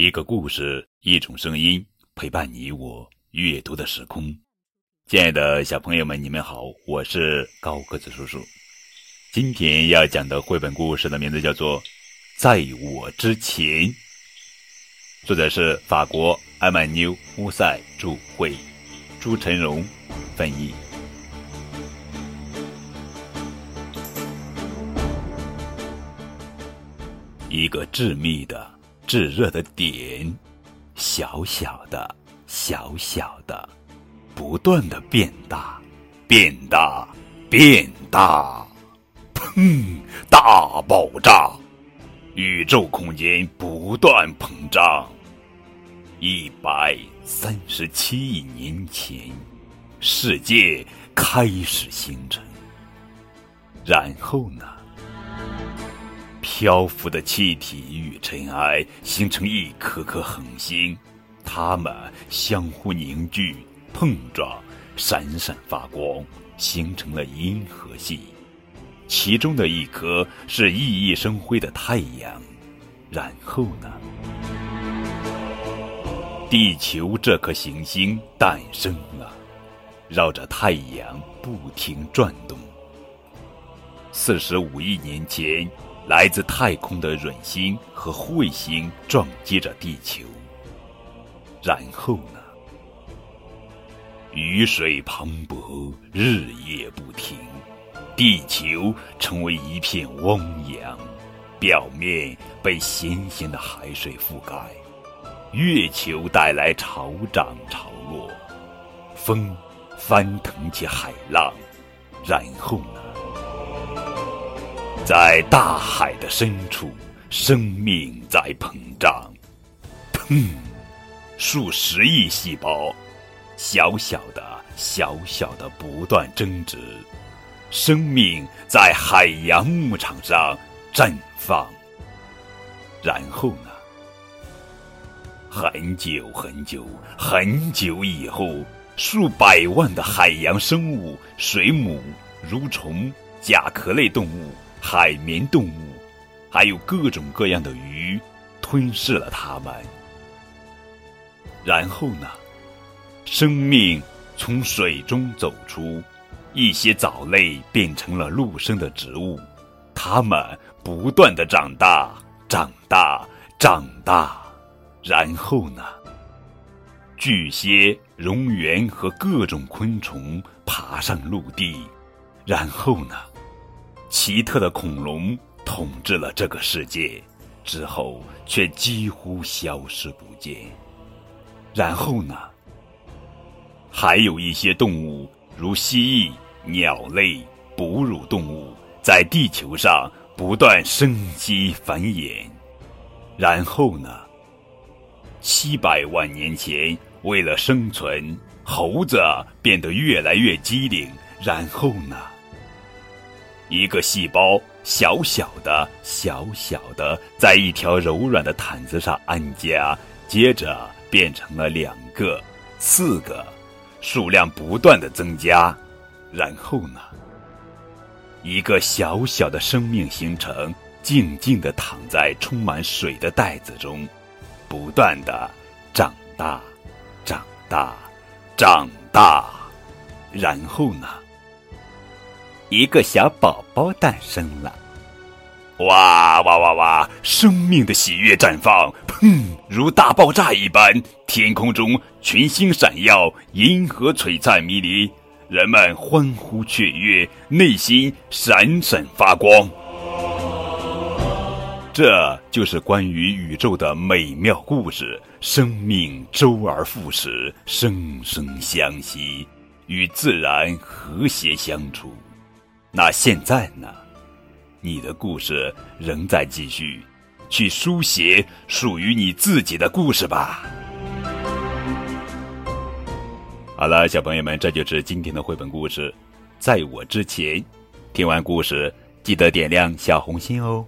一个故事，一种声音，陪伴你我阅读的时空。亲爱的小朋友们，你们好，我是高个子叔叔。今天要讲的绘本故事的名字叫做《在我之前》，作者是法国埃曼纽乌塞著，绘，朱晨荣翻译。一个致密的。炙热的点，小小的，小小的，不断的变大，变大，变大，砰！大爆炸，宇宙空间不断膨胀。一百三十七亿年前，世界开始形成。然后呢？漂浮的气体与尘埃形成一颗颗恒星，它们相互凝聚、碰撞、闪闪发光，形成了银河系。其中的一颗是熠熠生辉的太阳。然后呢？地球这颗行星诞生了，绕着太阳不停转动。四十五亿年前。来自太空的陨星和彗星撞击着地球，然后呢？雨水磅礴，日夜不停，地球成为一片汪洋，表面被咸咸的海水覆盖，月球带来潮涨潮落，风翻腾起海浪，然后呢？在大海的深处，生命在膨胀。砰！数十亿细胞，小小的、小小的，不断增殖。生命在海洋牧场上绽放。然后呢？很久很久很久以后，数百万的海洋生物、水母、蠕虫、甲壳类动物。海绵动物，还有各种各样的鱼，吞噬了它们。然后呢，生命从水中走出，一些藻类变成了陆生的植物，它们不断的长大，长大，长大。然后呢，巨蟹、蝾螈和各种昆虫爬上陆地。然后呢？奇特的恐龙统治了这个世界，之后却几乎消失不见。然后呢？还有一些动物，如蜥蜴、鸟类、哺乳动物，在地球上不断生息繁衍。然后呢？七百万年前，为了生存，猴子变得越来越机灵。然后呢？一个细胞，小小的、小小的，在一条柔软的毯子上安家，接着变成了两个、四个，数量不断的增加。然后呢？一个小小的生命形成，静静的躺在充满水的袋子中，不断的长大、长大、长大。然后呢？一个小宝宝诞生了，哇哇哇哇！生命的喜悦绽放，砰！如大爆炸一般，天空中群星闪耀，银河璀璨迷离，人们欢呼雀跃，内心闪闪发光。这就是关于宇宙的美妙故事。生命周而复始，生生相息，与自然和谐相处。那现在呢？你的故事仍在继续，去书写属于你自己的故事吧。好了，小朋友们，这就是今天的绘本故事。在我之前，听完故事记得点亮小红心哦。